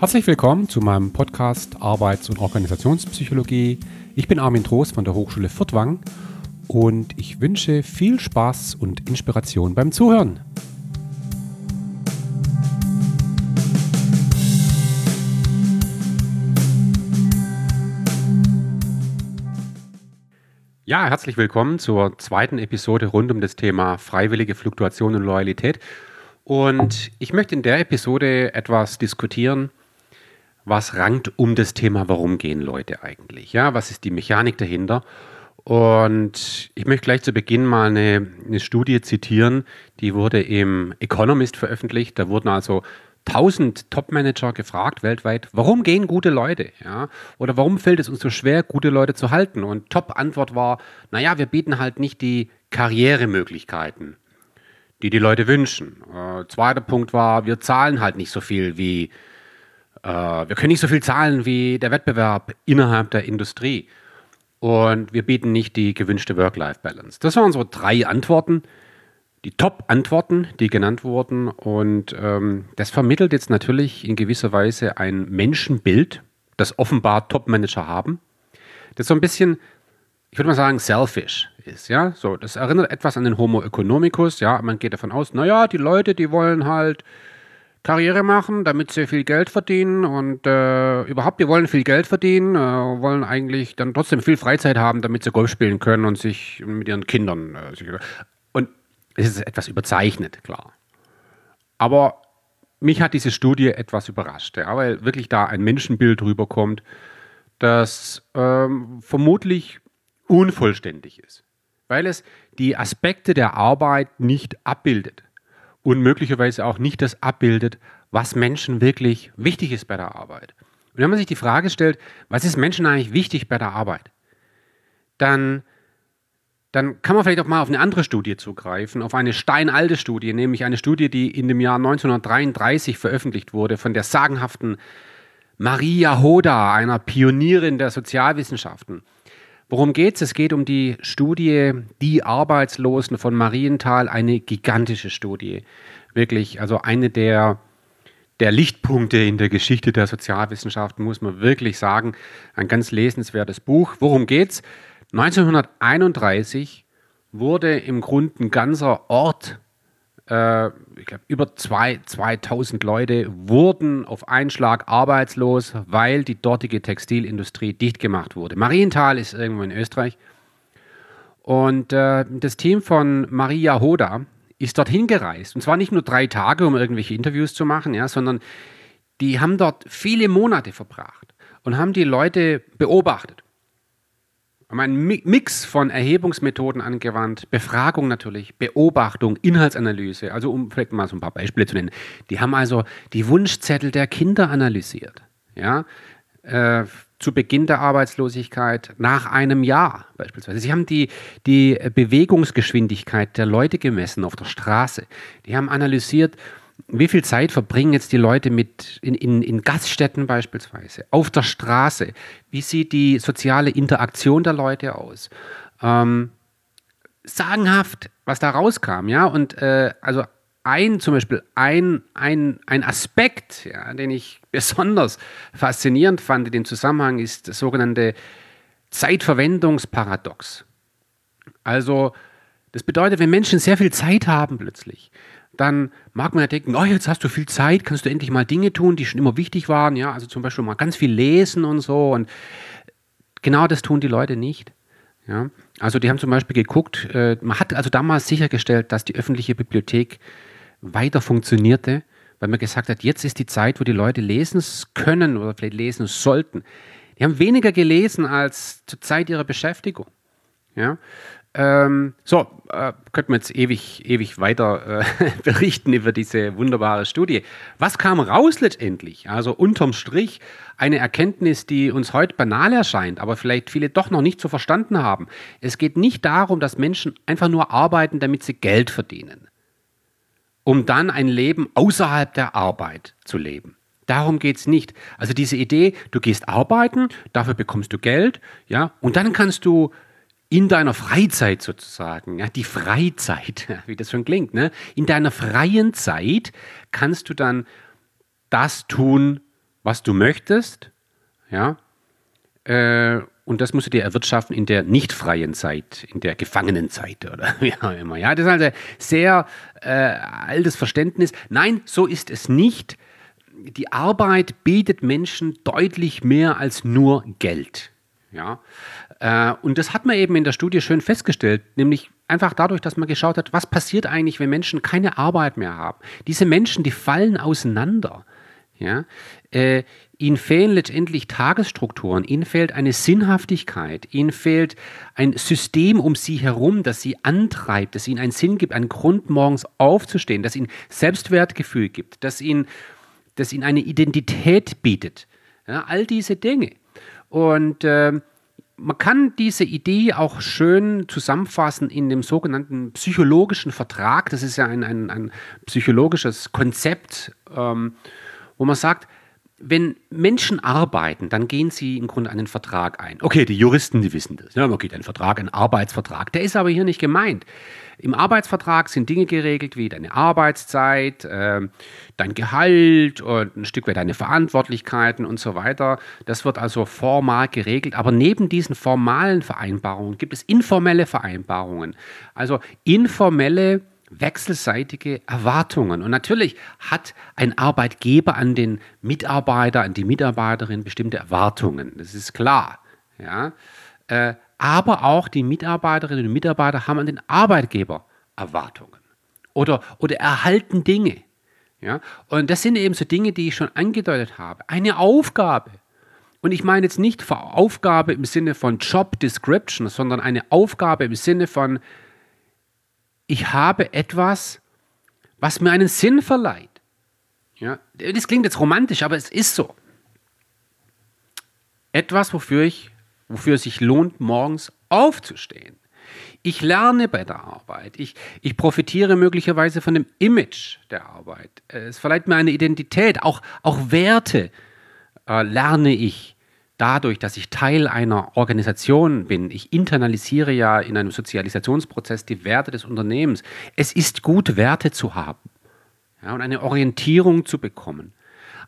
Herzlich willkommen zu meinem Podcast Arbeits- und Organisationspsychologie. Ich bin Armin Trost von der Hochschule Furtwang und ich wünsche viel Spaß und Inspiration beim Zuhören. Ja, herzlich willkommen zur zweiten Episode rund um das Thema freiwillige Fluktuation und Loyalität. Und ich möchte in der Episode etwas diskutieren, was rankt um das Thema, warum gehen Leute eigentlich? Ja, was ist die Mechanik dahinter? Und ich möchte gleich zu Beginn mal eine, eine Studie zitieren, die wurde im Economist veröffentlicht. Da wurden also 1000 Top-Manager gefragt weltweit, warum gehen gute Leute? Ja? Oder warum fällt es uns so schwer, gute Leute zu halten? Und Top-Antwort war, naja, wir bieten halt nicht die Karrieremöglichkeiten, die die Leute wünschen. Äh, zweiter Punkt war, wir zahlen halt nicht so viel wie äh, wir können nicht so viel zahlen wie der Wettbewerb innerhalb der Industrie. Und wir bieten nicht die gewünschte Work-Life-Balance. Das waren so drei Antworten, die Top-Antworten, die genannt wurden. Und ähm, das vermittelt jetzt natürlich in gewisser Weise ein Menschenbild, das offenbar Top-Manager haben, das so ein bisschen, ich würde mal sagen, selfish ist. Ja, so, das erinnert etwas an den Homo economicus. Ja, man geht davon aus, naja, die Leute, die wollen halt Karriere machen, damit sie viel Geld verdienen und äh, überhaupt, die wollen viel Geld verdienen, äh, wollen eigentlich dann trotzdem viel Freizeit haben, damit sie Golf spielen können und sich mit ihren Kindern. Äh, sich, und es ist etwas überzeichnet, klar. Aber mich hat diese Studie etwas überrascht, ja, weil wirklich da ein Menschenbild rüberkommt, das ähm, vermutlich unvollständig ist, weil es die Aspekte der Arbeit nicht abbildet und möglicherweise auch nicht das abbildet, was Menschen wirklich wichtig ist bei der Arbeit. Und wenn man sich die Frage stellt, was ist Menschen eigentlich wichtig bei der Arbeit, dann, dann kann man vielleicht auch mal auf eine andere Studie zugreifen, auf eine steinalte Studie, nämlich eine Studie, die in dem Jahr 1933 veröffentlicht wurde von der sagenhaften Maria Hoda, einer Pionierin der Sozialwissenschaften. Worum geht es? Es geht um die Studie Die Arbeitslosen von Marienthal, eine gigantische Studie. Wirklich, also eine der, der Lichtpunkte in der Geschichte der Sozialwissenschaften, muss man wirklich sagen. Ein ganz lesenswertes Buch. Worum geht's? 1931 wurde im Grunde ein ganzer Ort äh, ich glaube, über zwei, 2000 Leute wurden auf einen Schlag arbeitslos, weil die dortige Textilindustrie dicht gemacht wurde. Marienthal ist irgendwo in Österreich. Und äh, das Team von Maria Hoda ist dorthin gereist. Und zwar nicht nur drei Tage, um irgendwelche Interviews zu machen, ja, sondern die haben dort viele Monate verbracht und haben die Leute beobachtet haben einen Mix von Erhebungsmethoden angewandt, Befragung natürlich, Beobachtung, Inhaltsanalyse, also um vielleicht mal so ein paar Beispiele zu nennen. Die haben also die Wunschzettel der Kinder analysiert, ja, äh, zu Beginn der Arbeitslosigkeit, nach einem Jahr beispielsweise. Sie haben die, die Bewegungsgeschwindigkeit der Leute gemessen auf der Straße. Die haben analysiert, wie viel Zeit verbringen jetzt die Leute mit in, in, in Gaststätten beispielsweise, auf der Straße? Wie sieht die soziale Interaktion der Leute aus? Ähm, sagenhaft, was da rauskam, ja. Und äh, also ein, zum Beispiel ein, ein, ein Aspekt, ja, den ich besonders faszinierend fand in dem Zusammenhang, ist das sogenannte Zeitverwendungsparadox. Also, das bedeutet, wenn Menschen sehr viel Zeit haben plötzlich, dann mag man ja denken, oh, jetzt hast du viel Zeit, kannst du endlich mal Dinge tun, die schon immer wichtig waren, ja, also zum Beispiel mal ganz viel lesen und so und genau das tun die Leute nicht. Ja. Also die haben zum Beispiel geguckt, äh, man hat also damals sichergestellt, dass die öffentliche Bibliothek weiter funktionierte, weil man gesagt hat, jetzt ist die Zeit, wo die Leute lesen können oder vielleicht lesen sollten. Die haben weniger gelesen als zur Zeit ihrer Beschäftigung. Ja. Ähm, so, äh, könnten wir jetzt ewig, ewig weiter äh, berichten über diese wunderbare Studie. Was kam raus letztendlich? Also unterm Strich eine Erkenntnis, die uns heute banal erscheint, aber vielleicht viele doch noch nicht so verstanden haben. Es geht nicht darum, dass Menschen einfach nur arbeiten, damit sie Geld verdienen, um dann ein Leben außerhalb der Arbeit zu leben. Darum geht es nicht. Also diese Idee, du gehst arbeiten, dafür bekommst du Geld, ja, und dann kannst du in deiner Freizeit sozusagen, ja, die Freizeit, wie das schon klingt, ne? in deiner freien Zeit kannst du dann das tun, was du möchtest, ja, äh, und das musst du dir erwirtschaften in der nicht freien Zeit, in der Gefangenenzeit oder wie auch immer. Ja, das ist also sehr äh, altes Verständnis. Nein, so ist es nicht. Die Arbeit bietet Menschen deutlich mehr als nur Geld. Ja, äh, und das hat man eben in der Studie schön festgestellt, nämlich einfach dadurch, dass man geschaut hat, was passiert eigentlich, wenn Menschen keine Arbeit mehr haben. Diese Menschen, die fallen auseinander. Ja, äh, ihnen fehlen letztendlich Tagesstrukturen, ihnen fehlt eine Sinnhaftigkeit, ihnen fehlt ein System um sie herum, das sie antreibt, das ihnen einen Sinn gibt, einen Grund morgens aufzustehen, das ihnen Selbstwertgefühl gibt, das ihnen, das ihnen eine Identität bietet. Ja, all diese Dinge. Und äh, man kann diese Idee auch schön zusammenfassen in dem sogenannten psychologischen Vertrag. Das ist ja ein, ein, ein psychologisches Konzept. Ähm, wo man sagt, wenn Menschen arbeiten, dann gehen sie im Grunde einen Vertrag ein. Okay, die Juristen, die wissen das. Ja, man geht einen Vertrag, einen Arbeitsvertrag. Der ist aber hier nicht gemeint. Im Arbeitsvertrag sind Dinge geregelt wie deine Arbeitszeit, äh, dein Gehalt und ein Stück weit deine Verantwortlichkeiten und so weiter. Das wird also formal geregelt. Aber neben diesen formalen Vereinbarungen gibt es informelle Vereinbarungen. Also informelle wechselseitige Erwartungen. Und natürlich hat ein Arbeitgeber an den Mitarbeiter, an die Mitarbeiterin bestimmte Erwartungen. Das ist klar. Ja? Äh, aber auch die Mitarbeiterinnen und Mitarbeiter haben an den Arbeitgeber Erwartungen oder, oder erhalten Dinge. Ja? Und das sind eben so Dinge, die ich schon angedeutet habe. Eine Aufgabe. Und ich meine jetzt nicht Aufgabe im Sinne von Job Description, sondern eine Aufgabe im Sinne von ich habe etwas, was mir einen Sinn verleiht. Ja, das klingt jetzt romantisch, aber es ist so. Etwas, wofür, ich, wofür es sich lohnt, morgens aufzustehen. Ich lerne bei der Arbeit. Ich, ich profitiere möglicherweise von dem Image der Arbeit. Es verleiht mir eine Identität, auch, auch Werte äh, lerne ich dadurch, dass ich Teil einer Organisation bin, ich internalisiere ja in einem Sozialisationsprozess die Werte des Unternehmens. Es ist gut, Werte zu haben ja, und eine Orientierung zu bekommen.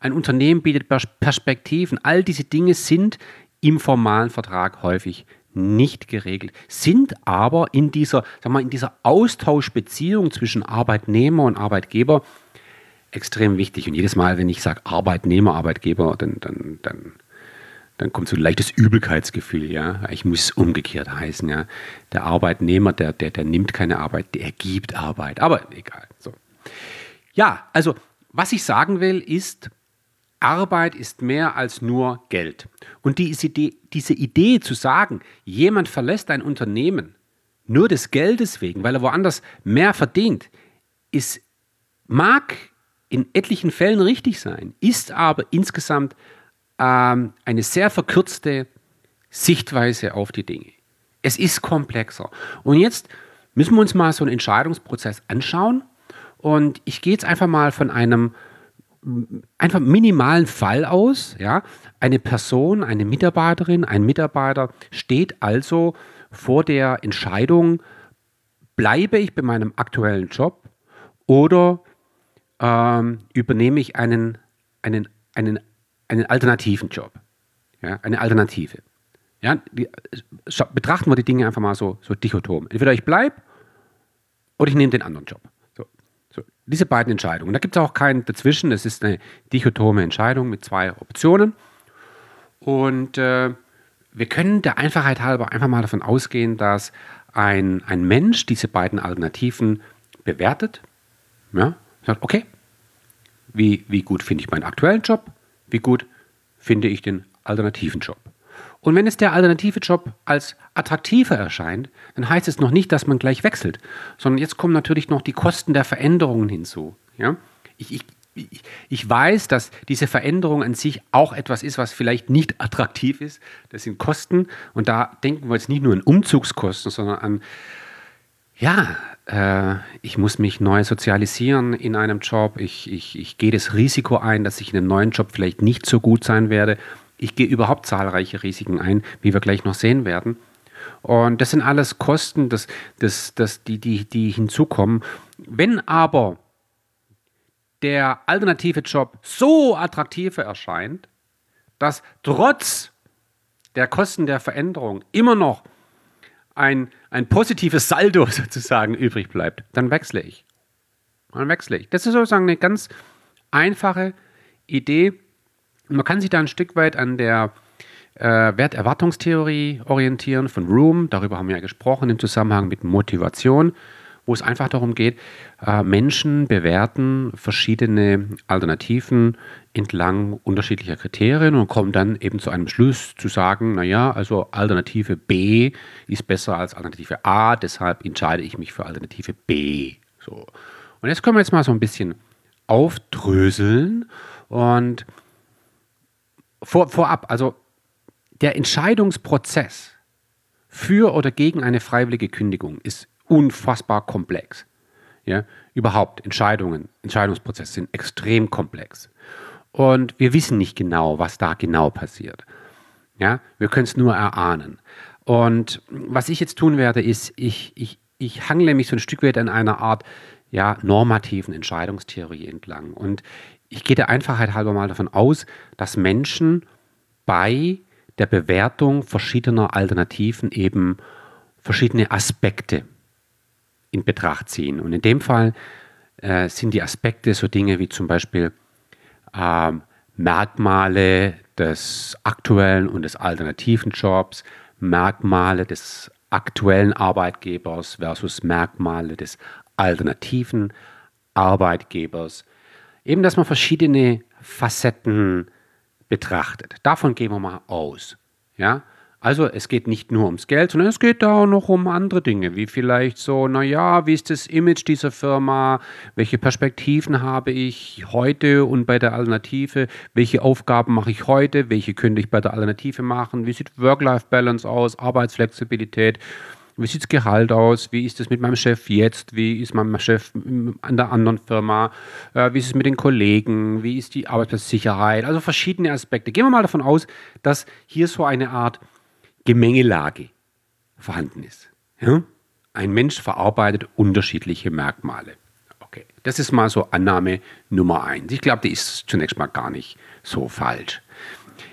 Ein Unternehmen bietet Perspektiven. All diese Dinge sind im formalen Vertrag häufig nicht geregelt, sind aber in dieser, sag mal, in dieser Austauschbeziehung zwischen Arbeitnehmer und Arbeitgeber extrem wichtig. Und jedes Mal, wenn ich sage Arbeitnehmer, Arbeitgeber, dann, dann, dann dann kommt so ein leichtes Übelkeitsgefühl, ja. Ich muss es umgekehrt heißen, ja. Der Arbeitnehmer, der, der, der nimmt keine Arbeit, der gibt Arbeit. Aber egal. So. Ja, also was ich sagen will, ist, Arbeit ist mehr als nur Geld. Und diese Idee, diese Idee zu sagen, jemand verlässt ein Unternehmen nur des Geldes wegen, weil er woanders mehr verdient, ist, mag in etlichen Fällen richtig sein, ist aber insgesamt ähm, eine sehr verkürzte Sichtweise auf die Dinge. Es ist komplexer. Und jetzt müssen wir uns mal so einen Entscheidungsprozess anschauen. Und ich gehe jetzt einfach mal von einem einfach minimalen Fall aus. Ja? Eine Person, eine Mitarbeiterin, ein Mitarbeiter steht also vor der Entscheidung, bleibe ich bei meinem aktuellen Job oder ähm, übernehme ich einen, einen, einen einen alternativen Job. Ja, eine Alternative. Ja, die, betrachten wir die Dinge einfach mal so, so dichotom. Entweder ich bleibe oder ich nehme den anderen Job. So, so. Diese beiden Entscheidungen. Da gibt es auch keinen dazwischen. Es ist eine dichotome Entscheidung mit zwei Optionen. Und äh, wir können der Einfachheit halber einfach mal davon ausgehen, dass ein, ein Mensch diese beiden Alternativen bewertet. Ja, sagt, okay, wie, wie gut finde ich meinen aktuellen Job? Wie gut finde ich den alternativen Job. Und wenn es der alternative Job als attraktiver erscheint, dann heißt es noch nicht, dass man gleich wechselt, sondern jetzt kommen natürlich noch die Kosten der Veränderungen hinzu. Ja? Ich, ich, ich, ich weiß, dass diese Veränderung an sich auch etwas ist, was vielleicht nicht attraktiv ist. Das sind Kosten und da denken wir jetzt nicht nur an Umzugskosten, sondern an ja, äh, ich muss mich neu sozialisieren in einem Job. Ich, ich, ich gehe das Risiko ein, dass ich in einem neuen Job vielleicht nicht so gut sein werde. Ich gehe überhaupt zahlreiche Risiken ein, wie wir gleich noch sehen werden. Und das sind alles Kosten, das, das, das, die, die, die hinzukommen. Wenn aber der alternative Job so attraktiver erscheint, dass trotz der Kosten der Veränderung immer noch ein, ein positives Saldo sozusagen übrig bleibt, dann wechsle ich. Dann wechsle ich. Das ist sozusagen eine ganz einfache Idee. Man kann sich da ein Stück weit an der äh, Werterwartungstheorie orientieren von Room. Darüber haben wir ja gesprochen im Zusammenhang mit Motivation wo es einfach darum geht, äh, Menschen bewerten verschiedene Alternativen entlang unterschiedlicher Kriterien und kommen dann eben zu einem Schluss zu sagen, naja, also Alternative B ist besser als Alternative A, deshalb entscheide ich mich für Alternative B. So. Und jetzt können wir jetzt mal so ein bisschen aufdröseln und vor, vorab, also der Entscheidungsprozess für oder gegen eine freiwillige Kündigung ist unfassbar komplex. Ja, überhaupt Entscheidungen, Entscheidungsprozesse sind extrem komplex. Und wir wissen nicht genau, was da genau passiert. Ja, wir können es nur erahnen. Und was ich jetzt tun werde, ist, ich, ich, ich hangle mich so ein Stück weit an einer Art ja, normativen Entscheidungstheorie entlang. Und ich gehe der Einfachheit halber mal davon aus, dass Menschen bei der Bewertung verschiedener Alternativen eben verschiedene Aspekte in Betracht ziehen. Und in dem Fall äh, sind die Aspekte so Dinge wie zum Beispiel äh, Merkmale des aktuellen und des alternativen Jobs, Merkmale des aktuellen Arbeitgebers versus Merkmale des alternativen Arbeitgebers. Eben, dass man verschiedene Facetten betrachtet. Davon gehen wir mal aus. Ja? Also es geht nicht nur ums Geld, sondern es geht da auch noch um andere Dinge, wie vielleicht so, naja, wie ist das Image dieser Firma, welche Perspektiven habe ich heute und bei der Alternative, welche Aufgaben mache ich heute, welche könnte ich bei der Alternative machen, wie sieht Work-Life-Balance aus, Arbeitsflexibilität, wie sieht das Gehalt aus? Wie ist es mit meinem Chef jetzt? Wie ist mein Chef an der anderen Firma? Äh, wie ist es mit den Kollegen? Wie ist die Arbeitsplatzsicherheit? Also verschiedene Aspekte. Gehen wir mal davon aus, dass hier so eine Art Gemengelage vorhanden ist. Ja? Ein Mensch verarbeitet unterschiedliche Merkmale. Okay, das ist mal so Annahme Nummer eins. Ich glaube, die ist zunächst mal gar nicht so falsch.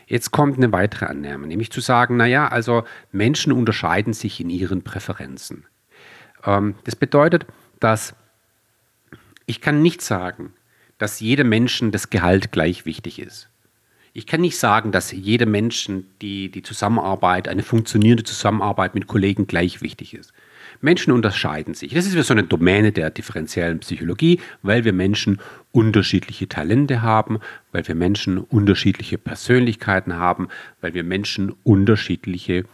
Jetzt kommt eine weitere Annahme, nämlich zu sagen, naja, also Menschen unterscheiden sich in ihren Präferenzen. Ähm, das bedeutet, dass ich kann nicht sagen, dass jedem Menschen das Gehalt gleich wichtig ist. Ich kann nicht sagen, dass jedem Menschen die, die Zusammenarbeit, eine funktionierende Zusammenarbeit mit Kollegen gleich wichtig ist. Menschen unterscheiden sich. Das ist so eine Domäne der differenziellen Psychologie, weil wir Menschen unterschiedliche Talente haben, weil wir Menschen unterschiedliche Persönlichkeiten haben, weil wir Menschen unterschiedliche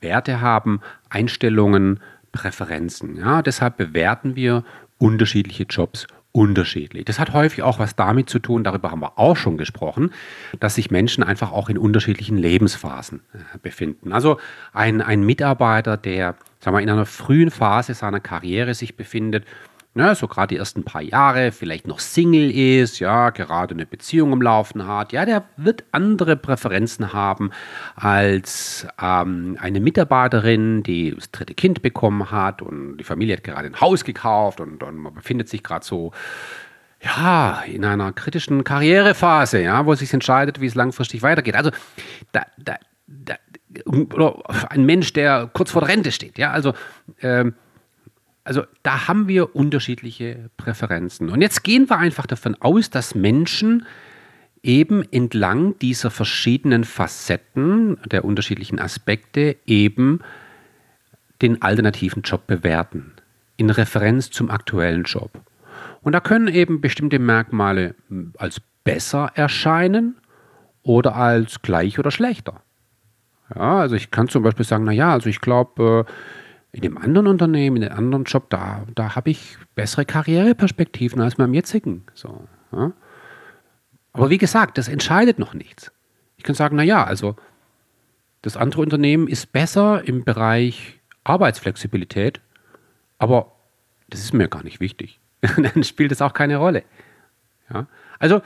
Werte haben, Einstellungen, Präferenzen. Ja, deshalb bewerten wir unterschiedliche Jobs unterschiedlich. Das hat häufig auch was damit zu tun, darüber haben wir auch schon gesprochen, dass sich Menschen einfach auch in unterschiedlichen Lebensphasen äh, befinden. Also ein, ein Mitarbeiter, der sagen wir, in einer frühen Phase seiner Karriere sich befindet, ne, so gerade die ersten paar Jahre, vielleicht noch Single ist, ja, gerade eine Beziehung im Laufen hat, ja, der wird andere Präferenzen haben als ähm, eine Mitarbeiterin, die das dritte Kind bekommen hat und die Familie hat gerade ein Haus gekauft und, und man befindet sich gerade so ja, in einer kritischen Karrierephase, ja, wo sich entscheidet, wie es langfristig weitergeht. Also da, da, da, ein Mensch, der kurz vor der Rente steht, ja, also ähm, also da haben wir unterschiedliche Präferenzen. Und jetzt gehen wir einfach davon aus, dass Menschen eben entlang dieser verschiedenen Facetten der unterschiedlichen Aspekte eben den alternativen Job bewerten, in Referenz zum aktuellen Job. Und da können eben bestimmte Merkmale als besser erscheinen oder als gleich oder schlechter. Ja, also ich kann zum Beispiel sagen, naja, also ich glaube, äh, in dem anderen Unternehmen, in dem anderen Job, da, da habe ich bessere Karriereperspektiven als meinem jetzigen. So, ja. Aber wie gesagt, das entscheidet noch nichts. Ich kann sagen, naja, also das andere Unternehmen ist besser im Bereich Arbeitsflexibilität, aber das ist mir gar nicht wichtig. Dann spielt es auch keine Rolle. Ja? Also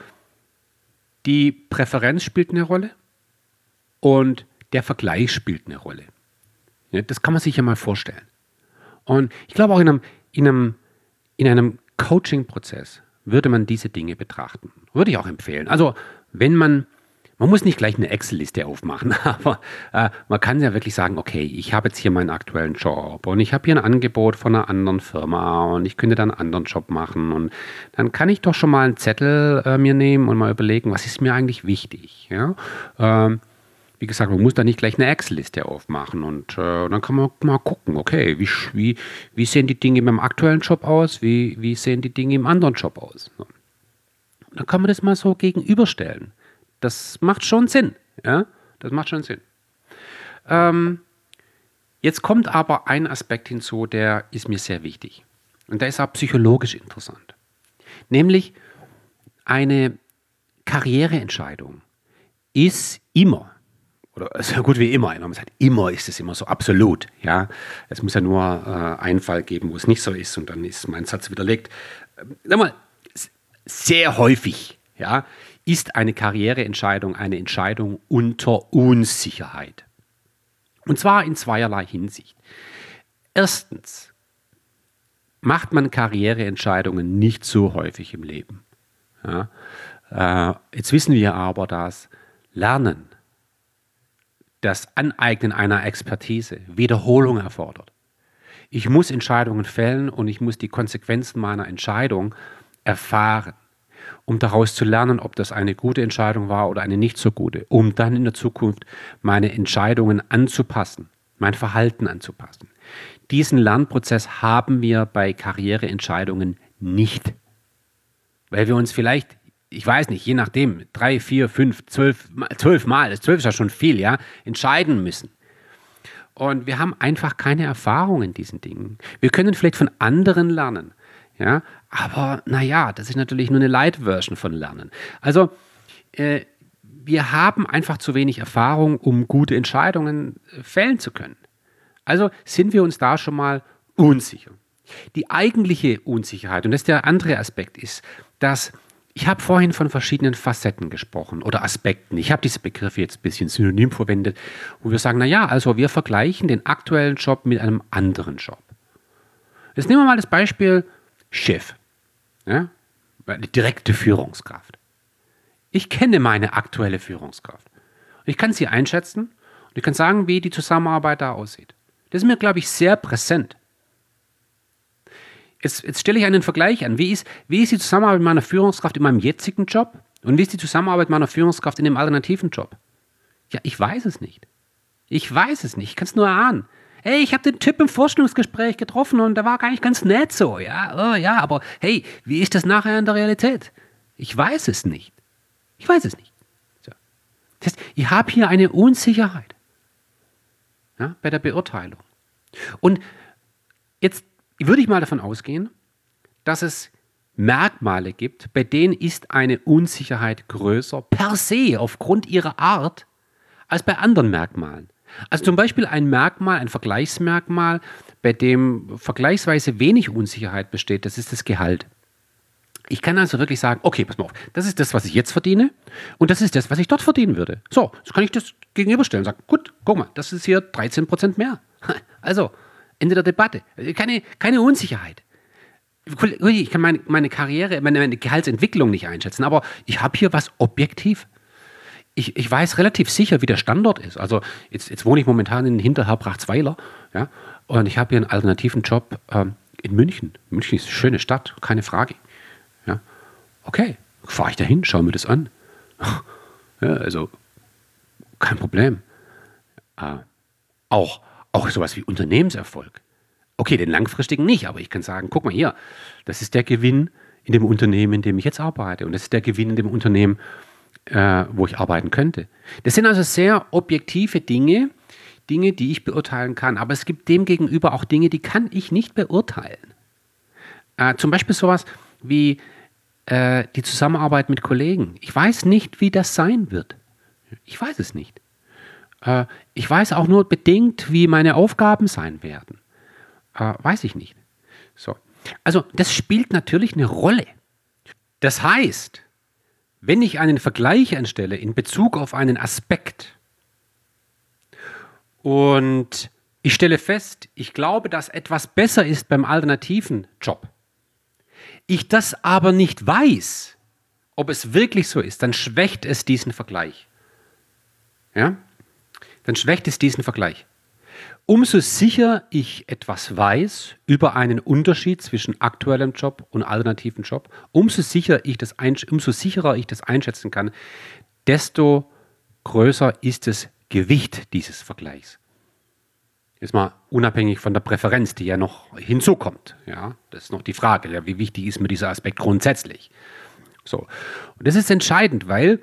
die Präferenz spielt eine Rolle und der Vergleich spielt eine Rolle. Das kann man sich ja mal vorstellen. Und ich glaube auch in einem, in einem, in einem Coaching-Prozess würde man diese Dinge betrachten. Würde ich auch empfehlen. Also wenn man, Man muss nicht gleich eine Excel-Liste aufmachen, aber äh, man kann ja wirklich sagen, okay, ich habe jetzt hier meinen aktuellen Job und ich habe hier ein Angebot von einer anderen Firma und ich könnte dann einen anderen Job machen und dann kann ich doch schon mal einen Zettel äh, mir nehmen und mal überlegen, was ist mir eigentlich wichtig. Ja? Ähm, wie gesagt, man muss da nicht gleich eine Excel-Liste aufmachen und äh, dann kann man mal gucken, okay, wie, wie, wie sehen die Dinge in meinem aktuellen Job aus, wie, wie sehen die Dinge im anderen Job aus. Dann kann man das mal so gegenüberstellen. Das macht schon Sinn. Ja? Das macht schon Sinn. Ähm, jetzt kommt aber ein Aspekt hinzu, der ist mir sehr wichtig. Und der ist auch psychologisch interessant. Nämlich eine Karriereentscheidung ist immer, oder so gut wie immer, man sagt, immer ist es immer so, absolut. Ja? Es muss ja nur äh, einen Fall geben, wo es nicht so ist und dann ist mein Satz widerlegt. Ähm, sag mal, sehr häufig ja, ist eine Karriereentscheidung eine Entscheidung unter Unsicherheit. Und zwar in zweierlei Hinsicht. Erstens macht man Karriereentscheidungen nicht so häufig im Leben. Ja, äh, jetzt wissen wir aber, dass Lernen, das Aneignen einer Expertise Wiederholung erfordert. Ich muss Entscheidungen fällen und ich muss die Konsequenzen meiner Entscheidung erfahren um daraus zu lernen, ob das eine gute Entscheidung war oder eine nicht so gute, um dann in der Zukunft meine Entscheidungen anzupassen, mein Verhalten anzupassen. Diesen Lernprozess haben wir bei Karriereentscheidungen nicht, weil wir uns vielleicht ich weiß nicht, je nachdem, drei, vier, fünf, zwölf, zwölf Mal, zwölf ist ja schon viel, ja, entscheiden müssen. Und wir haben einfach keine Erfahrung in diesen Dingen. Wir können vielleicht von anderen lernen, ja, aber naja, das ist natürlich nur eine Light-Version von Lernen. Also äh, wir haben einfach zu wenig Erfahrung, um gute Entscheidungen äh, fällen zu können. Also sind wir uns da schon mal unsicher. Die eigentliche Unsicherheit, und das ist der andere Aspekt, ist, dass ich habe vorhin von verschiedenen Facetten gesprochen oder Aspekten. Ich habe diese Begriffe jetzt ein bisschen synonym verwendet, wo wir sagen, naja, also wir vergleichen den aktuellen Job mit einem anderen Job. Jetzt nehmen wir mal das Beispiel Chef. Ja? Direkte Führungskraft. Ich kenne meine aktuelle Führungskraft. Ich kann sie einschätzen und ich kann sagen, wie die Zusammenarbeit da aussieht. Das ist mir, glaube ich, sehr präsent. Jetzt, jetzt stelle ich einen Vergleich an. Wie ist, wie ist die Zusammenarbeit meiner Führungskraft in meinem jetzigen Job und wie ist die Zusammenarbeit meiner Führungskraft in dem alternativen Job? Ja, ich weiß es nicht. Ich weiß es nicht. Ich kann es nur erahnen hey, ich habe den Typ im Vorstellungsgespräch getroffen und der war gar nicht ganz nett so, ja, oh, ja, aber hey, wie ist das nachher in der Realität? Ich weiß es nicht. Ich weiß es nicht. So. Das heißt, ich habe hier eine Unsicherheit ja, bei der Beurteilung. Und jetzt würde ich mal davon ausgehen, dass es Merkmale gibt, bei denen ist eine Unsicherheit größer per se aufgrund ihrer Art als bei anderen Merkmalen. Also zum Beispiel ein Merkmal, ein Vergleichsmerkmal, bei dem vergleichsweise wenig Unsicherheit besteht, das ist das Gehalt. Ich kann also wirklich sagen, okay, pass mal auf, das ist das, was ich jetzt verdiene und das ist das, was ich dort verdienen würde. So, so kann ich das gegenüberstellen und sagen, gut, guck mal, das ist hier 13 Prozent mehr. Also, Ende der Debatte. Keine, keine Unsicherheit. Ich kann meine, meine Karriere, meine, meine Gehaltsentwicklung nicht einschätzen, aber ich habe hier was objektiv ich, ich weiß relativ sicher, wie der Standort ist. Also jetzt, jetzt wohne ich momentan in Hinterherbrachtsweiler, ja, und ich habe hier einen alternativen Job ähm, in München. München ist eine schöne Stadt, keine Frage. Ja. Okay, fahre ich dahin, schaue mir das an. ja, also kein Problem. Äh, auch, auch sowas wie Unternehmenserfolg. Okay, den langfristigen nicht, aber ich kann sagen, guck mal hier, das ist der Gewinn in dem Unternehmen, in dem ich jetzt arbeite. Und das ist der Gewinn in dem Unternehmen, äh, wo ich arbeiten könnte. Das sind also sehr objektive Dinge, Dinge, die ich beurteilen kann. Aber es gibt demgegenüber auch Dinge, die kann ich nicht beurteilen. Äh, zum Beispiel sowas wie äh, die Zusammenarbeit mit Kollegen. Ich weiß nicht, wie das sein wird. Ich weiß es nicht. Äh, ich weiß auch nur bedingt, wie meine Aufgaben sein werden. Äh, weiß ich nicht. So. Also das spielt natürlich eine Rolle. Das heißt, wenn ich einen Vergleich anstelle in Bezug auf einen Aspekt und ich stelle fest, ich glaube, dass etwas besser ist beim alternativen Job, ich das aber nicht weiß, ob es wirklich so ist, dann schwächt es diesen Vergleich. ja, dann schwächt es diesen Vergleich. Umso sicher ich etwas weiß über einen Unterschied zwischen aktuellem Job und alternativen Job, umso, sicher ich das umso sicherer ich das einschätzen kann, desto größer ist das Gewicht dieses Vergleichs. Jetzt mal unabhängig von der Präferenz, die ja noch hinzukommt. Ja, das ist noch die Frage, ja, wie wichtig ist mir dieser Aspekt grundsätzlich. So. Und das ist entscheidend, weil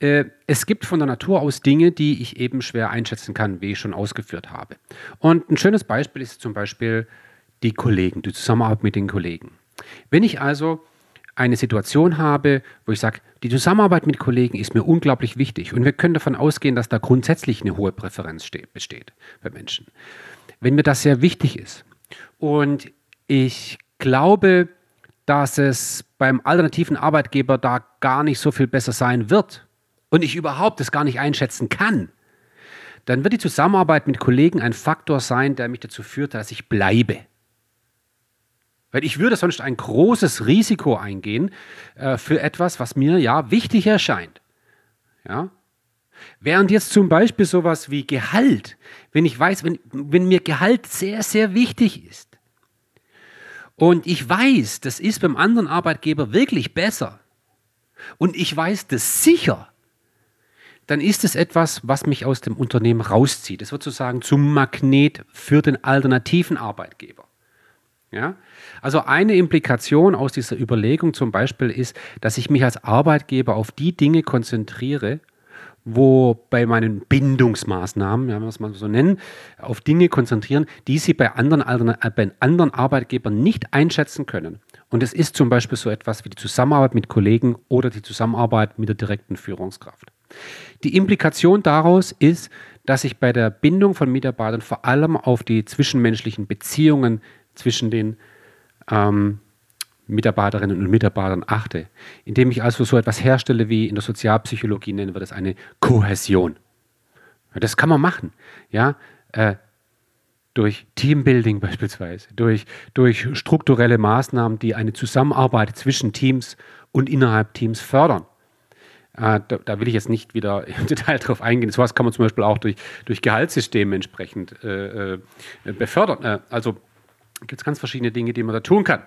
äh, es gibt von der Natur aus Dinge, die ich eben schwer einschätzen kann, wie ich schon ausgeführt habe. Und ein schönes Beispiel ist zum Beispiel die Kollegen, die Zusammenarbeit mit den Kollegen. Wenn ich also eine Situation habe, wo ich sage, die Zusammenarbeit mit Kollegen ist mir unglaublich wichtig und wir können davon ausgehen, dass da grundsätzlich eine hohe Präferenz besteht bei Menschen. Wenn mir das sehr wichtig ist und ich glaube, dass es beim alternativen Arbeitgeber da gar nicht so viel besser sein wird und ich überhaupt das gar nicht einschätzen kann, dann wird die Zusammenarbeit mit Kollegen ein Faktor sein, der mich dazu führt, dass ich bleibe. Weil ich würde sonst ein großes Risiko eingehen äh, für etwas, was mir ja wichtig erscheint. Ja? Während jetzt zum Beispiel sowas wie Gehalt, wenn ich weiß, wenn, wenn mir Gehalt sehr, sehr wichtig ist und ich weiß, das ist beim anderen Arbeitgeber wirklich besser und ich weiß das sicher, dann ist es etwas, was mich aus dem Unternehmen rauszieht. Es wird sozusagen zum Magnet für den alternativen Arbeitgeber. Ja? Also eine Implikation aus dieser Überlegung zum Beispiel ist, dass ich mich als Arbeitgeber auf die Dinge konzentriere, wo bei meinen Bindungsmaßnahmen, ja, wenn wir es mal so nennen, auf Dinge konzentrieren, die sie bei anderen, äh, bei anderen Arbeitgebern nicht einschätzen können. Und es ist zum Beispiel so etwas wie die Zusammenarbeit mit Kollegen oder die Zusammenarbeit mit der direkten Führungskraft. Die Implikation daraus ist, dass ich bei der Bindung von Mitarbeitern vor allem auf die zwischenmenschlichen Beziehungen zwischen den ähm, Mitarbeiterinnen und Mitarbeitern achte, indem ich also so etwas herstelle wie in der Sozialpsychologie nennen wir das eine Kohäsion. Das kann man machen, ja, äh, durch Teambuilding beispielsweise, durch, durch strukturelle Maßnahmen, die eine Zusammenarbeit zwischen Teams und innerhalb Teams fördern. Äh, da, da, will ich jetzt nicht wieder im Detail drauf eingehen. So was kann man zum Beispiel auch durch, durch Gehaltssysteme entsprechend äh, äh befördern. Äh, also gibt es ganz verschiedene Dinge, die man da tun kann.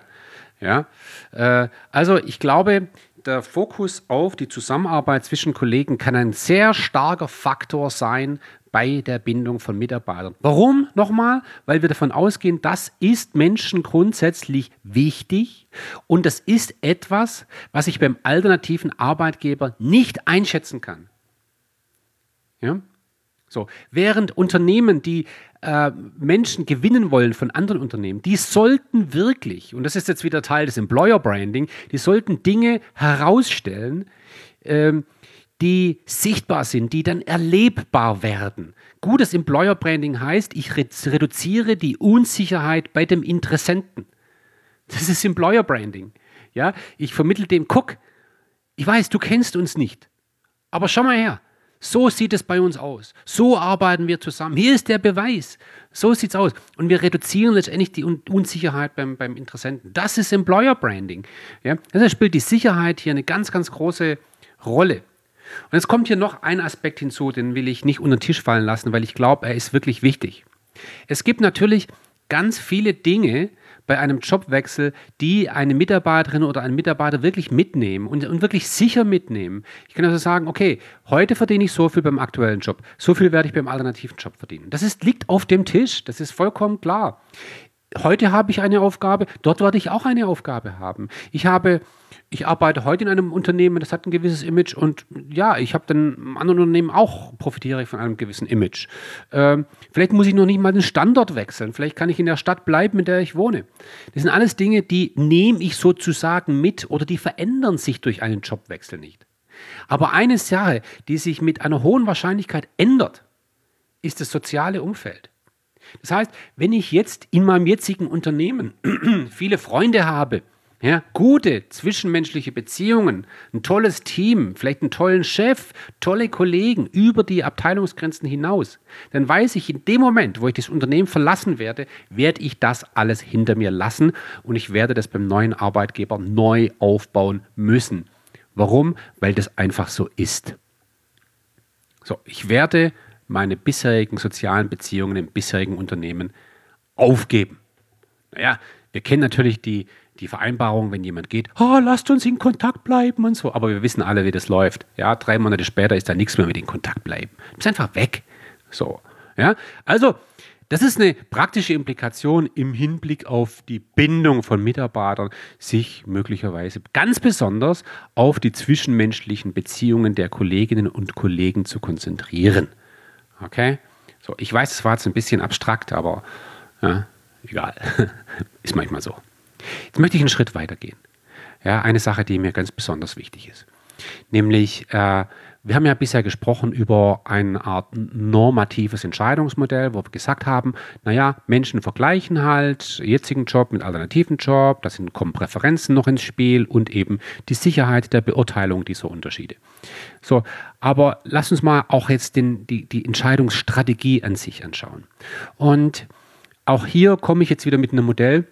Ja? Äh, also ich glaube, der Fokus auf die Zusammenarbeit zwischen Kollegen kann ein sehr starker Faktor sein bei der Bindung von Mitarbeitern. Warum nochmal? Weil wir davon ausgehen, das ist Menschen grundsätzlich wichtig und das ist etwas, was ich beim alternativen Arbeitgeber nicht einschätzen kann. Ja? So, während Unternehmen, die äh, Menschen gewinnen wollen von anderen Unternehmen, die sollten wirklich, und das ist jetzt wieder Teil des Employer Branding, die sollten Dinge herausstellen, ähm, die sichtbar sind, die dann erlebbar werden. Gutes Employer Branding heißt, ich reduziere die Unsicherheit bei dem Interessenten. Das ist Employer Branding. Ja, ich vermittle dem, guck, ich weiß, du kennst uns nicht, aber schau mal her, so sieht es bei uns aus. So arbeiten wir zusammen. Hier ist der Beweis. So sieht es aus. Und wir reduzieren letztendlich die Unsicherheit beim, beim Interessenten. Das ist Employer Branding. Ja? Deshalb spielt die Sicherheit hier eine ganz, ganz große Rolle. Und jetzt kommt hier noch ein Aspekt hinzu, den will ich nicht unter den Tisch fallen lassen, weil ich glaube, er ist wirklich wichtig. Es gibt natürlich ganz viele Dinge, bei einem Jobwechsel, die eine Mitarbeiterin oder einen Mitarbeiter wirklich mitnehmen und, und wirklich sicher mitnehmen. Ich kann also sagen, okay, heute verdiene ich so viel beim aktuellen Job, so viel werde ich beim alternativen Job verdienen. Das ist, liegt auf dem Tisch, das ist vollkommen klar. Heute habe ich eine Aufgabe, dort werde ich auch eine Aufgabe haben. Ich habe ich arbeite heute in einem Unternehmen, das hat ein gewisses Image und ja, ich habe dann im anderen Unternehmen auch profitiere ich von einem gewissen Image. Ähm, vielleicht muss ich noch nicht mal den Standort wechseln, vielleicht kann ich in der Stadt bleiben, in der ich wohne. Das sind alles Dinge, die nehme ich sozusagen mit oder die verändern sich durch einen Jobwechsel nicht. Aber eine Sache, die sich mit einer hohen Wahrscheinlichkeit ändert, ist das soziale Umfeld. Das heißt, wenn ich jetzt in meinem jetzigen Unternehmen viele Freunde habe, ja, gute zwischenmenschliche Beziehungen, ein tolles Team, vielleicht einen tollen Chef, tolle Kollegen über die Abteilungsgrenzen hinaus. Dann weiß ich, in dem Moment, wo ich das Unternehmen verlassen werde, werde ich das alles hinter mir lassen und ich werde das beim neuen Arbeitgeber neu aufbauen müssen. Warum? Weil das einfach so ist. So, ich werde meine bisherigen sozialen Beziehungen im bisherigen Unternehmen aufgeben. Naja, wir kennen natürlich die, die Vereinbarung, wenn jemand geht, oh, lasst uns in Kontakt bleiben und so. Aber wir wissen alle, wie das läuft. Ja, drei Monate später ist da nichts mehr mit in Kontakt bleiben. Du bist einfach weg. So. Ja, also, das ist eine praktische Implikation im Hinblick auf die Bindung von Mitarbeitern, sich möglicherweise ganz besonders auf die zwischenmenschlichen Beziehungen der Kolleginnen und Kollegen zu konzentrieren. Okay? So, ich weiß, es war jetzt ein bisschen abstrakt, aber ja, egal. ist manchmal so. Jetzt möchte ich einen Schritt weitergehen. Ja, eine Sache, die mir ganz besonders wichtig ist. Nämlich, äh, wir haben ja bisher gesprochen über eine Art normatives Entscheidungsmodell, wo wir gesagt haben, naja, Menschen vergleichen halt jetzigen Job mit alternativen Job, da sind, kommen Präferenzen noch ins Spiel und eben die Sicherheit der Beurteilung dieser Unterschiede. So, aber lass uns mal auch jetzt den, die, die Entscheidungsstrategie an sich anschauen. Und auch hier komme ich jetzt wieder mit einem Modell,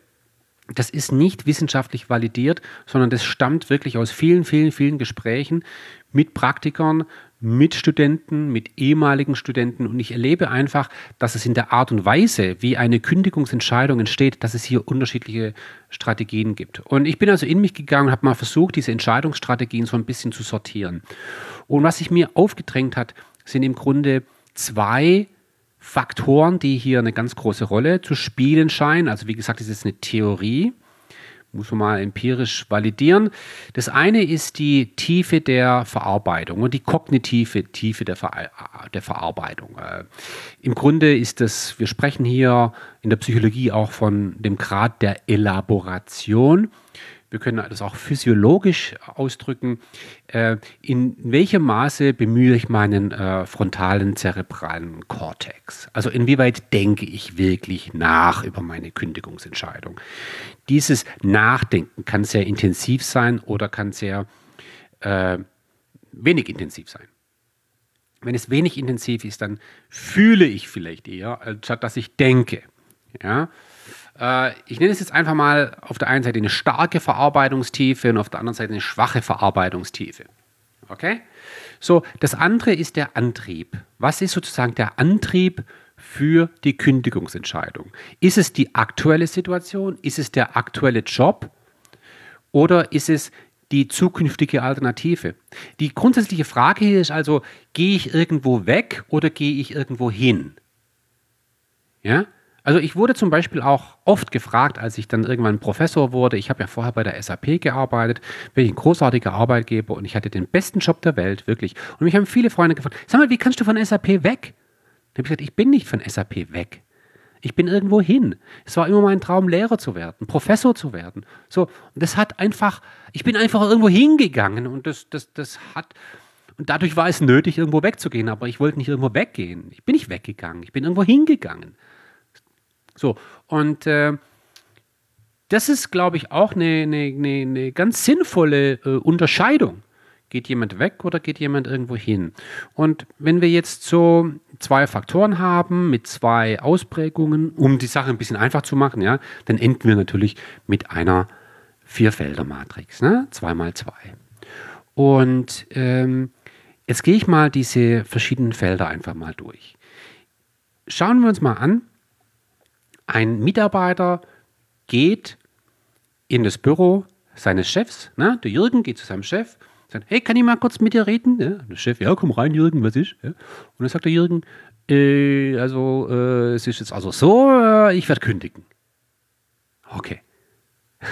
das ist nicht wissenschaftlich validiert, sondern das stammt wirklich aus vielen, vielen, vielen Gesprächen mit Praktikern, mit Studenten, mit ehemaligen Studenten. Und ich erlebe einfach, dass es in der Art und Weise, wie eine Kündigungsentscheidung entsteht, dass es hier unterschiedliche Strategien gibt. Und ich bin also in mich gegangen und habe mal versucht, diese Entscheidungsstrategien so ein bisschen zu sortieren. Und was sich mir aufgedrängt hat, sind im Grunde zwei Faktoren, die hier eine ganz große Rolle zu spielen scheinen. Also wie gesagt, das ist eine Theorie, muss man mal empirisch validieren. Das eine ist die Tiefe der Verarbeitung und die kognitive Tiefe der, Ver der Verarbeitung. Äh, Im Grunde ist das, wir sprechen hier in der Psychologie auch von dem Grad der Elaboration. Wir können das auch physiologisch ausdrücken. Äh, in welchem Maße bemühe ich meinen äh, frontalen zerebralen Kortex? Also inwieweit denke ich wirklich nach über meine Kündigungsentscheidung? Dieses Nachdenken kann sehr intensiv sein oder kann sehr äh, wenig intensiv sein. Wenn es wenig intensiv ist, dann fühle ich vielleicht eher, anstatt dass ich denke. Ja? Äh, ich nenne es jetzt einfach mal auf der einen Seite eine starke Verarbeitungstiefe und auf der anderen Seite eine schwache Verarbeitungstiefe. Okay? So, das andere ist der Antrieb. Was ist sozusagen der Antrieb für die Kündigungsentscheidung? Ist es die aktuelle Situation? Ist es der aktuelle Job? Oder ist es die zukünftige Alternative? Die grundsätzliche Frage hier ist also, gehe ich irgendwo weg oder gehe ich irgendwo hin? Ja? Also ich wurde zum Beispiel auch oft gefragt, als ich dann irgendwann Professor wurde, ich habe ja vorher bei der SAP gearbeitet, bin ich ein großartiger Arbeitgeber und ich hatte den besten Job der Welt, wirklich. Und mich haben viele Freunde gefragt, sag mal, wie kannst du von SAP weg? Dann habe ich gesagt, ich bin nicht von SAP weg. Ich bin irgendwo hin. Es war immer mein Traum, Lehrer zu werden, Professor zu werden. So, und das hat einfach, ich bin einfach irgendwo hingegangen und das, das, das hat, und dadurch war es nötig, irgendwo wegzugehen, aber ich wollte nicht irgendwo weggehen. Ich bin nicht weggegangen, ich bin irgendwo hingegangen. So, und äh, das ist, glaube ich, auch eine, eine, eine, eine ganz sinnvolle äh, Unterscheidung. Geht jemand weg oder geht jemand irgendwo hin? Und wenn wir jetzt so zwei Faktoren haben mit zwei Ausprägungen, um die Sache ein bisschen einfach zu machen, ja, dann enden wir natürlich mit einer Vierfelder-Matrix, ne? zwei mal zwei. Und ähm, jetzt gehe ich mal diese verschiedenen Felder einfach mal durch. Schauen wir uns mal an, ein Mitarbeiter geht in das Büro seines Chefs, ne? der Jürgen geht zu seinem Chef, sagt, hey, kann ich mal kurz mit dir reden? Ja, der Chef, ja, komm rein, Jürgen, was ist? Ja. Und dann sagt der Jürgen, äh, also äh, es ist jetzt also so, äh, ich werde kündigen. Okay.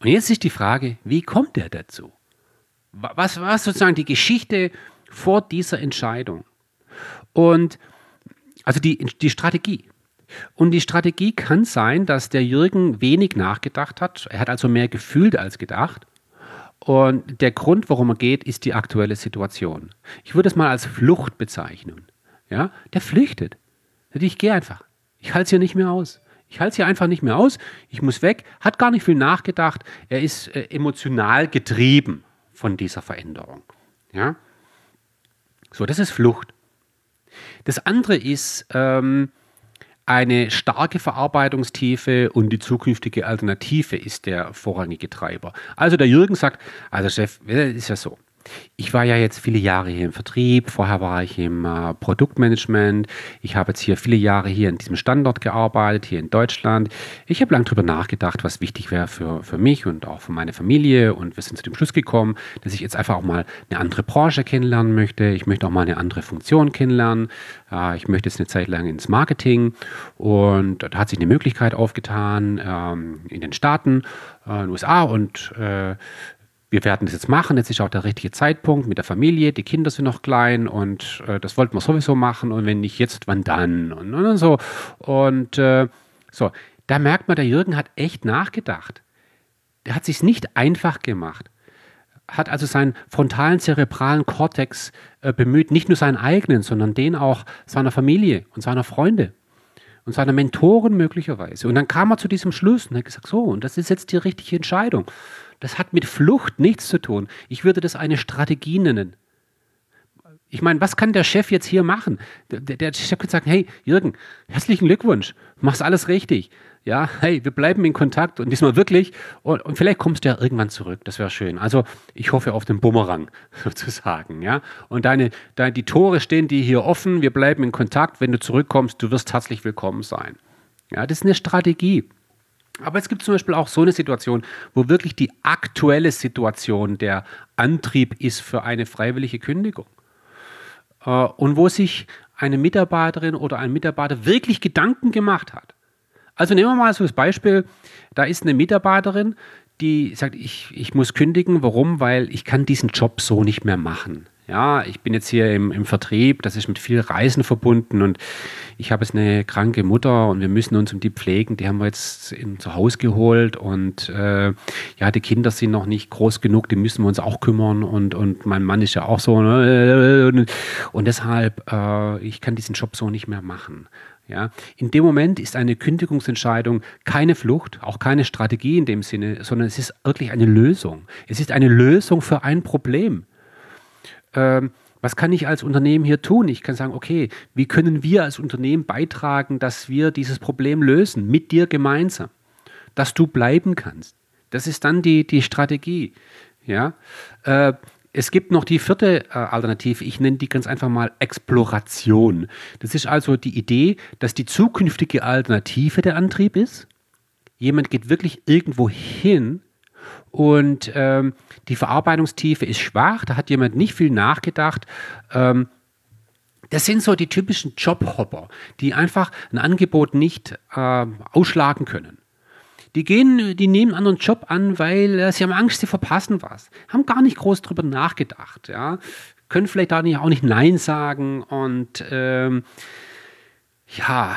Und jetzt ist die Frage, wie kommt er dazu? Was war sozusagen die Geschichte vor dieser Entscheidung? Und also die, die Strategie. Und die Strategie kann sein, dass der Jürgen wenig nachgedacht hat. Er hat also mehr gefühlt als gedacht. Und der Grund, warum er geht, ist die aktuelle Situation. Ich würde es mal als Flucht bezeichnen. Ja, der flüchtet. Ich gehe einfach. Ich halte es hier nicht mehr aus. Ich halte es hier einfach nicht mehr aus. Ich muss weg. Hat gar nicht viel nachgedacht. Er ist äh, emotional getrieben von dieser Veränderung. Ja, so, das ist Flucht. Das andere ist, ähm, eine starke Verarbeitungstiefe und die zukünftige Alternative ist der vorrangige Treiber. Also der Jürgen sagt, also Chef, ist ja so. Ich war ja jetzt viele Jahre hier im Vertrieb, vorher war ich im äh, Produktmanagement, ich habe jetzt hier viele Jahre hier in diesem Standort gearbeitet, hier in Deutschland. Ich habe lange darüber nachgedacht, was wichtig wäre für, für mich und auch für meine Familie und wir sind zu dem Schluss gekommen, dass ich jetzt einfach auch mal eine andere Branche kennenlernen möchte. Ich möchte auch mal eine andere Funktion kennenlernen. Äh, ich möchte jetzt eine Zeit lang ins Marketing und da hat sich eine Möglichkeit aufgetan ähm, in den Staaten, äh, in den USA und äh, wir werden das jetzt machen, jetzt ist auch der richtige Zeitpunkt mit der Familie, die Kinder sind noch klein und äh, das wollten wir sowieso machen und wenn nicht jetzt, wann dann und, und so. Und äh, so, da merkt man, der Jürgen hat echt nachgedacht. Der hat sich nicht einfach gemacht. Hat also seinen frontalen zerebralen Kortex äh, bemüht, nicht nur seinen eigenen, sondern den auch seiner Familie und seiner Freunde und seiner Mentoren möglicherweise. Und dann kam er zu diesem Schluss und hat gesagt, so, und das ist jetzt die richtige Entscheidung. Das hat mit Flucht nichts zu tun. Ich würde das eine Strategie nennen. Ich meine, was kann der Chef jetzt hier machen? Der, der Chef könnte sagen, hey, Jürgen, herzlichen Glückwunsch, machst alles richtig. Ja, hey, wir bleiben in Kontakt und diesmal wirklich. Und, und vielleicht kommst du ja irgendwann zurück. Das wäre schön. Also ich hoffe auf den Bumerang sozusagen. Ja, und deine, deine, die Tore stehen dir hier offen. Wir bleiben in Kontakt. Wenn du zurückkommst, du wirst herzlich willkommen sein. Ja, das ist eine Strategie. Aber es gibt zum Beispiel auch so eine Situation, wo wirklich die aktuelle Situation der Antrieb ist für eine freiwillige Kündigung. Äh, und wo sich eine Mitarbeiterin oder ein Mitarbeiter wirklich Gedanken gemacht hat. Also nehmen wir mal so das Beispiel, da ist eine Mitarbeiterin, die sagt, ich, ich muss kündigen. Warum? Weil ich kann diesen Job so nicht mehr machen ja, ich bin jetzt hier im, im Vertrieb, das ist mit viel Reisen verbunden und ich habe jetzt eine kranke Mutter und wir müssen uns um die pflegen. Die haben wir jetzt in, zu Hause geholt und äh, ja, die Kinder sind noch nicht groß genug, die müssen wir uns auch kümmern und, und mein Mann ist ja auch so. Ne? Und deshalb, äh, ich kann diesen Job so nicht mehr machen. Ja, in dem Moment ist eine Kündigungsentscheidung keine Flucht, auch keine Strategie in dem Sinne, sondern es ist wirklich eine Lösung. Es ist eine Lösung für ein Problem ähm, was kann ich als Unternehmen hier tun? Ich kann sagen, okay, wie können wir als Unternehmen beitragen, dass wir dieses Problem lösen, mit dir gemeinsam, dass du bleiben kannst. Das ist dann die, die Strategie. Ja? Äh, es gibt noch die vierte äh, Alternative, ich nenne die ganz einfach mal Exploration. Das ist also die Idee, dass die zukünftige Alternative der Antrieb ist. Jemand geht wirklich irgendwo hin und ähm, die Verarbeitungstiefe ist schwach, da hat jemand nicht viel nachgedacht. Ähm, das sind so die typischen Jobhopper, die einfach ein Angebot nicht äh, ausschlagen können. Die gehen, die nehmen einen anderen Job an, weil äh, sie haben Angst, sie verpassen was. Haben gar nicht groß drüber nachgedacht, ja. Können vielleicht da nicht, auch nicht Nein sagen und ähm, ja,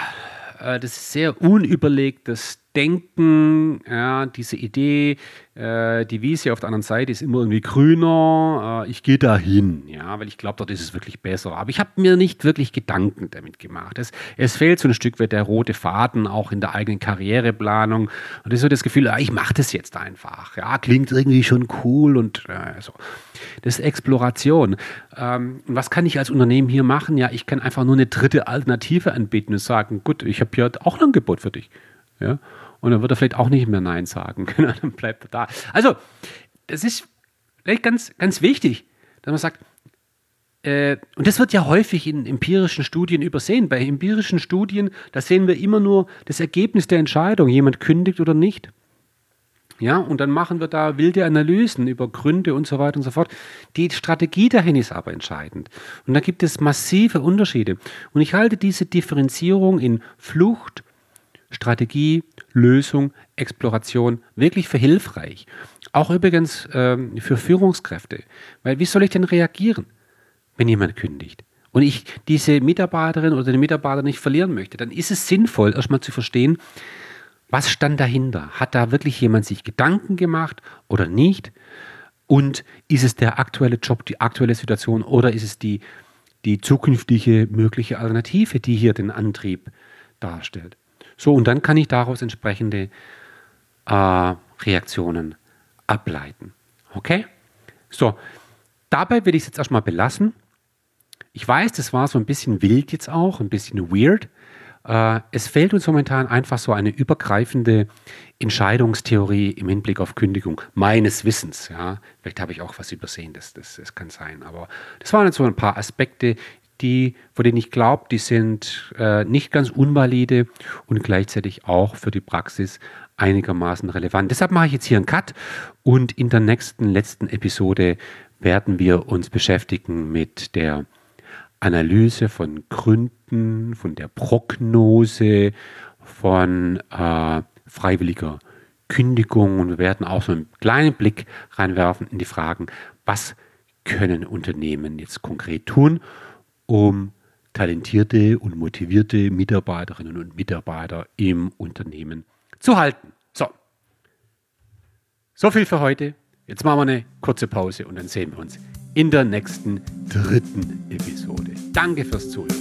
äh, das ist sehr unüberlegtes Denken, ja, diese Idee, äh, die Wiese auf der anderen Seite ist immer irgendwie grüner, äh, ich gehe da hin, ja, weil ich glaube, dort ist es wirklich besser. Aber ich habe mir nicht wirklich Gedanken damit gemacht. Es, es fehlt so ein Stück weit der rote Faden auch in der eigenen Karriereplanung. Und ist so das Gefühl, ah, ich mache das jetzt einfach. Ja, klingt irgendwie schon cool und äh, so. Das ist Exploration. Ähm, was kann ich als Unternehmen hier machen? Ja, ich kann einfach nur eine dritte Alternative anbieten und sagen, gut, ich habe hier auch ein Angebot für dich. Ja? Und dann wird er vielleicht auch nicht mehr Nein sagen. dann bleibt er da. Also, das ist vielleicht ganz, ganz wichtig, dass man sagt, äh, und das wird ja häufig in empirischen Studien übersehen. Bei empirischen Studien, da sehen wir immer nur das Ergebnis der Entscheidung, jemand kündigt oder nicht. Ja, und dann machen wir da wilde Analysen über Gründe und so weiter und so fort. Die Strategie dahin ist aber entscheidend. Und da gibt es massive Unterschiede. Und ich halte diese Differenzierung in Flucht, Strategie, Lösung, Exploration wirklich für hilfreich. Auch übrigens ähm, für Führungskräfte. Weil wie soll ich denn reagieren, wenn jemand kündigt? Und ich diese Mitarbeiterin oder den Mitarbeiter nicht verlieren möchte, dann ist es sinnvoll, erstmal zu verstehen, was stand dahinter? Hat da wirklich jemand sich Gedanken gemacht oder nicht? Und ist es der aktuelle Job, die aktuelle Situation oder ist es die, die zukünftige mögliche Alternative, die hier den Antrieb darstellt? So, und dann kann ich daraus entsprechende äh, Reaktionen ableiten. Okay? So, dabei will ich es jetzt erstmal belassen. Ich weiß, das war so ein bisschen wild jetzt auch, ein bisschen weird. Äh, es fehlt uns momentan einfach so eine übergreifende Entscheidungstheorie im Hinblick auf Kündigung, meines Wissens. Ja. Vielleicht habe ich auch was übersehen, das, das, das kann sein. Aber das waren jetzt so ein paar Aspekte, die, von denen ich glaube, die sind äh, nicht ganz unvalide und gleichzeitig auch für die Praxis einigermaßen relevant. Deshalb mache ich jetzt hier einen Cut und in der nächsten, letzten Episode werden wir uns beschäftigen mit der Analyse von Gründen, von der Prognose, von äh, freiwilliger Kündigung und wir werden auch so einen kleinen Blick reinwerfen in die Fragen, was können Unternehmen jetzt konkret tun, um talentierte und motivierte Mitarbeiterinnen und Mitarbeiter im Unternehmen zu halten. So. So viel für heute. Jetzt machen wir eine kurze Pause und dann sehen wir uns in der nächsten dritten Episode. Danke fürs Zuhören.